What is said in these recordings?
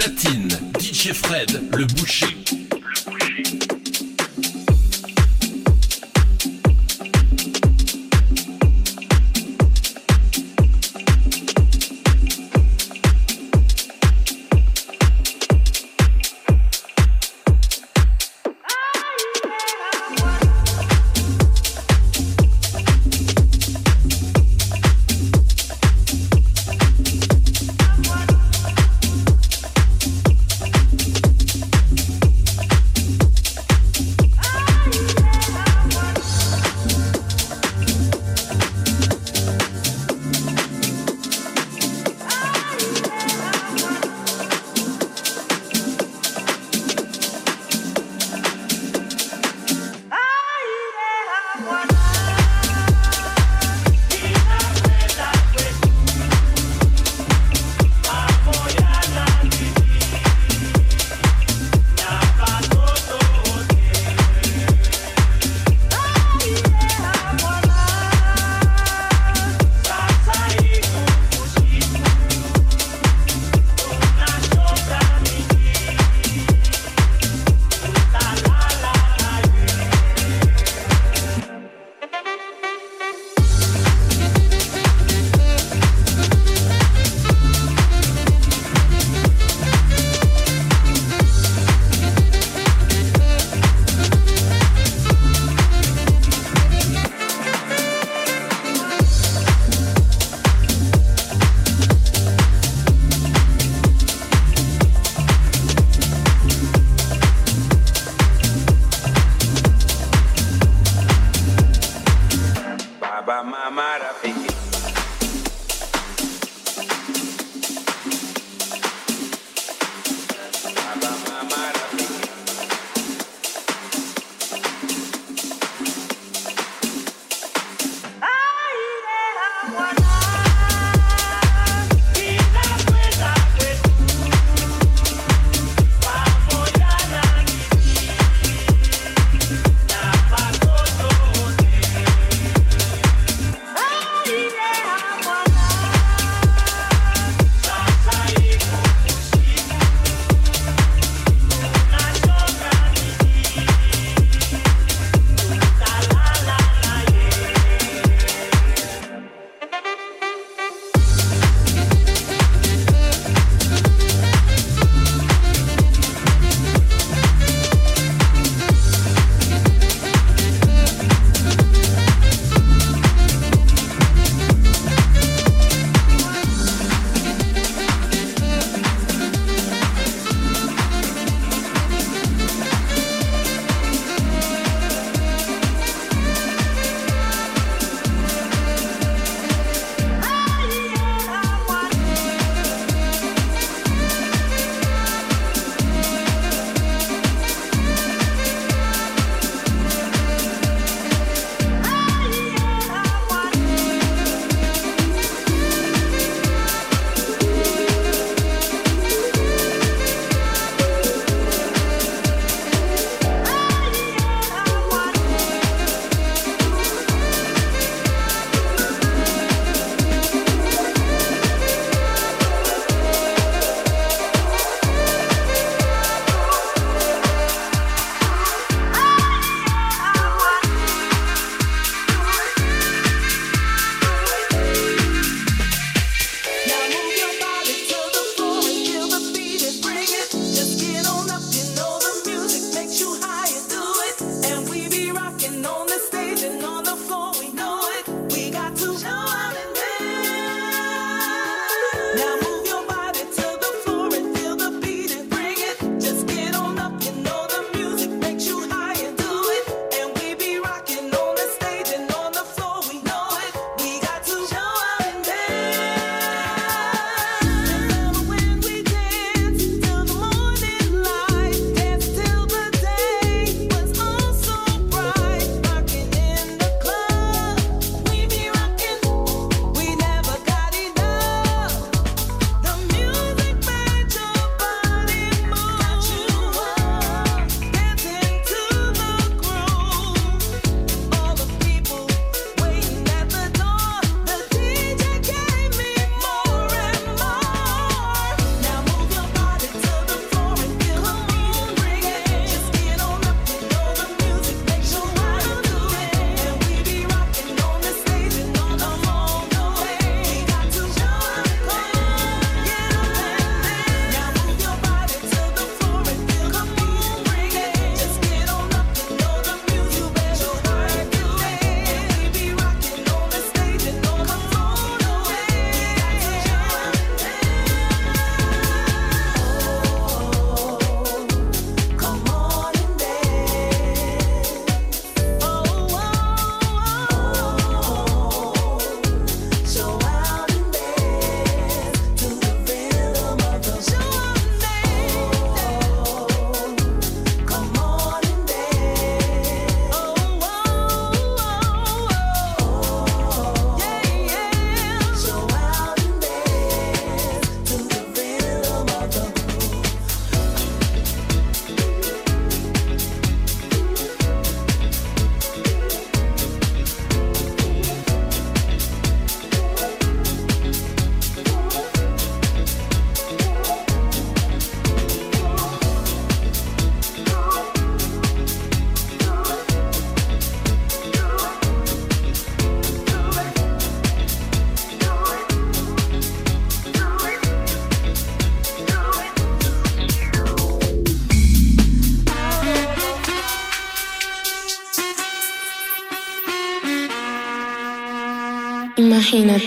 platine, DJ Fred, le boucher.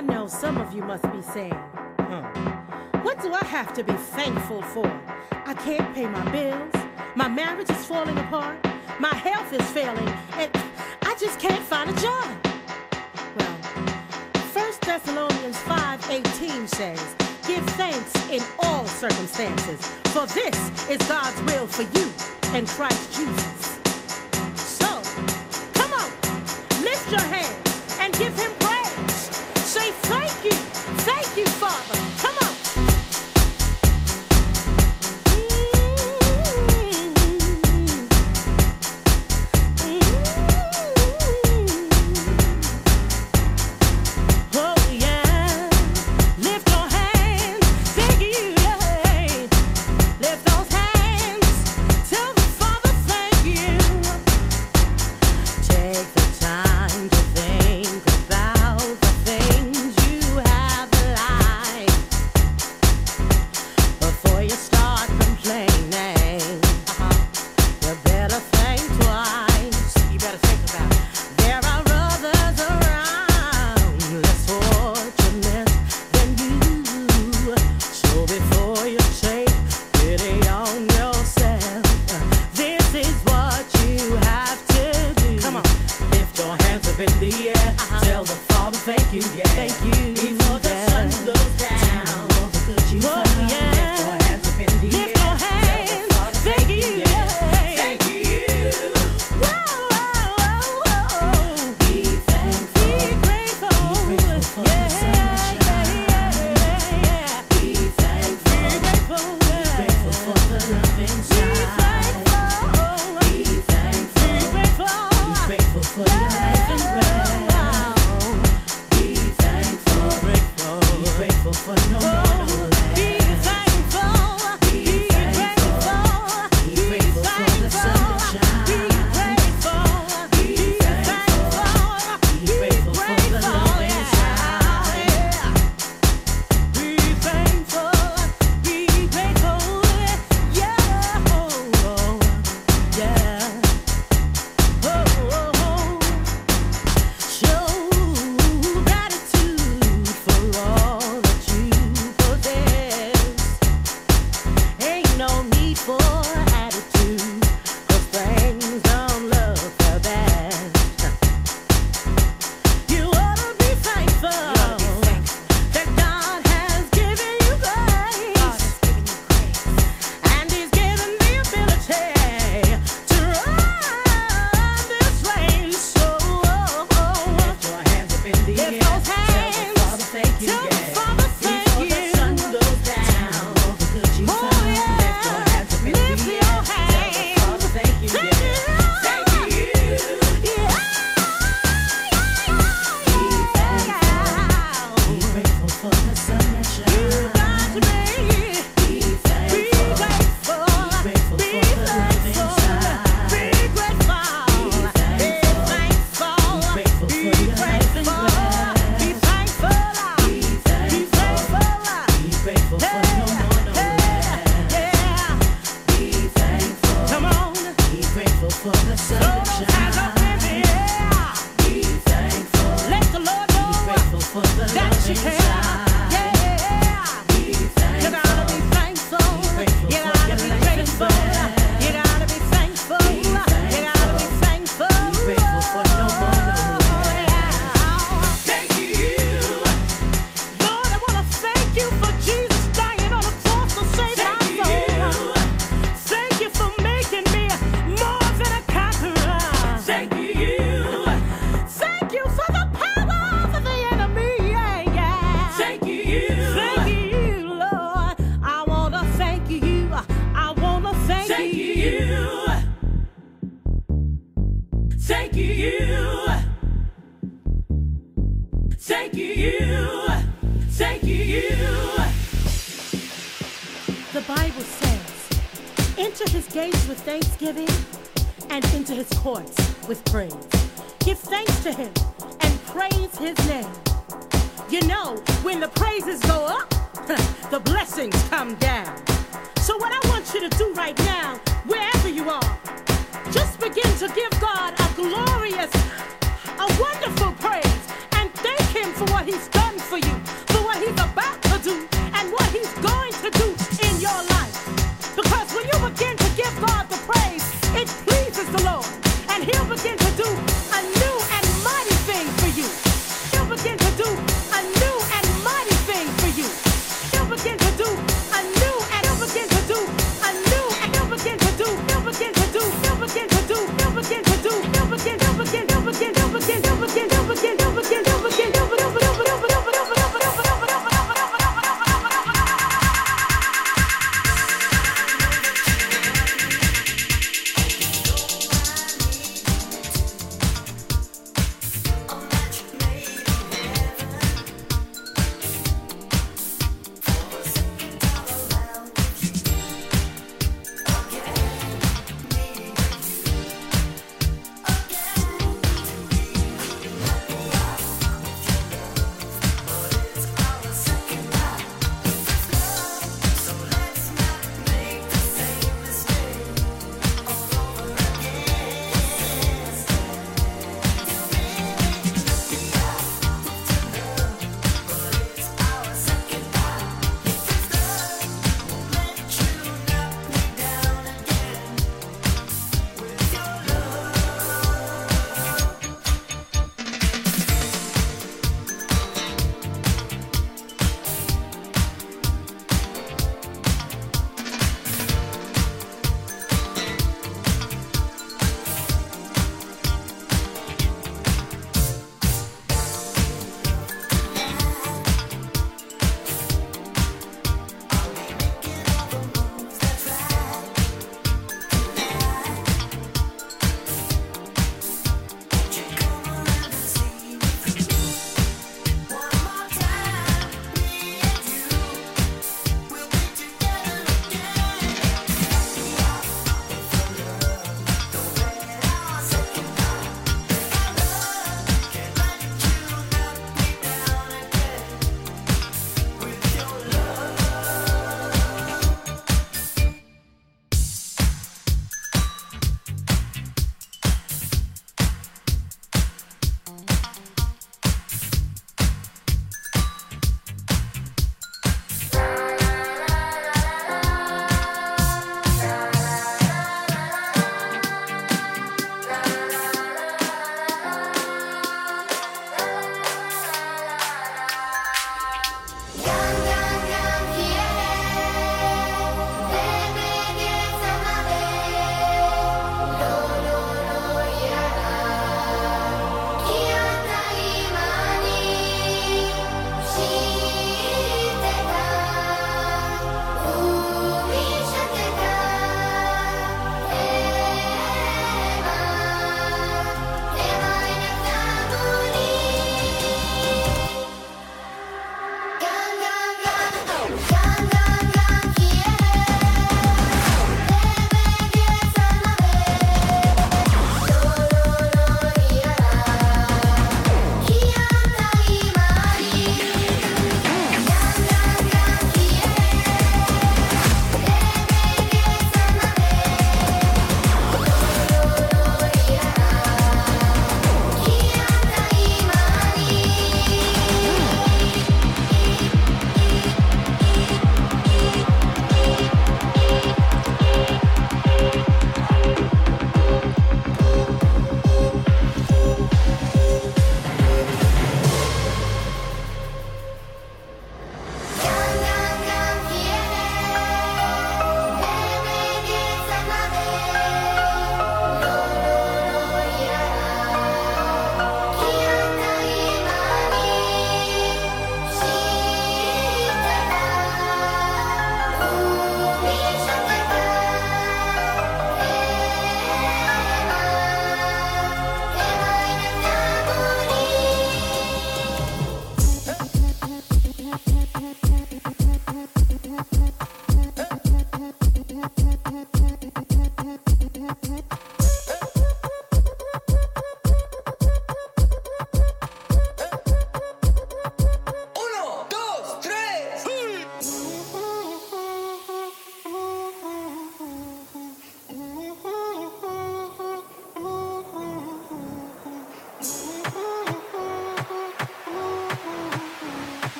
I know some of you must be saying, huh. What do I have to be thankful for? I can't pay my bills. My marriage is falling apart. My health is failing. And I just can't find a job. Well, 1 Thessalonians 5.18 says, Give thanks in all circumstances, for this is God's will for you in Christ Jesus. So, come on, lift your hands and give him never know.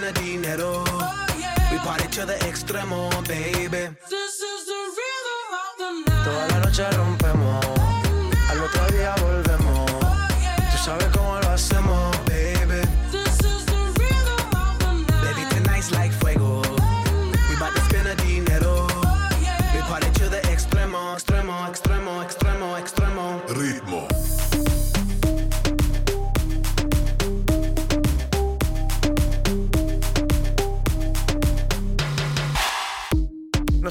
Dinero. We party to the extremo, baby. This is the rhythm of the night. Toda la noche rompemos. Al otro día volvemos. Tú sabes cómo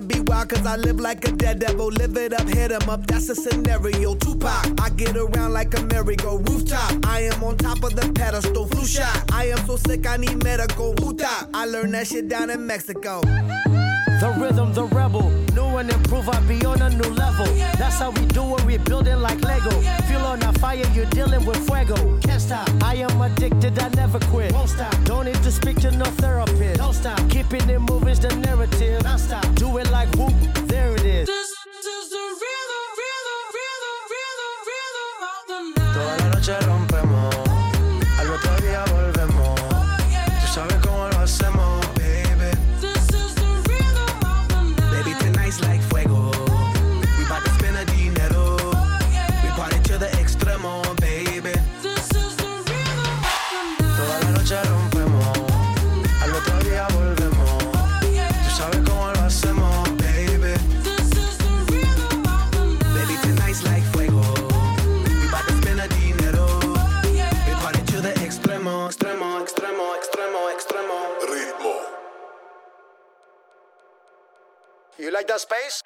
To be wild, cause I live like a dead devil. Live it up, hit 'em up, that's a scenario. Tupac, I get around like a merry-go rooftop. I am on top of the pedestal, flu shot. I am so sick, I need medical. Huta, I learned that shit down in Mexico. The rhythm, the rebel. New and improve, I be on a new level. That's how we do it, we building like Lego. Feel on a fire, you're dealing with fuego. Can't stop. I am addicted, I never quit. Won't stop. Don't need to speak to no therapist. Don't stop. Keeping it moving's the narrative. Non stop. Do it like whoop, like that space?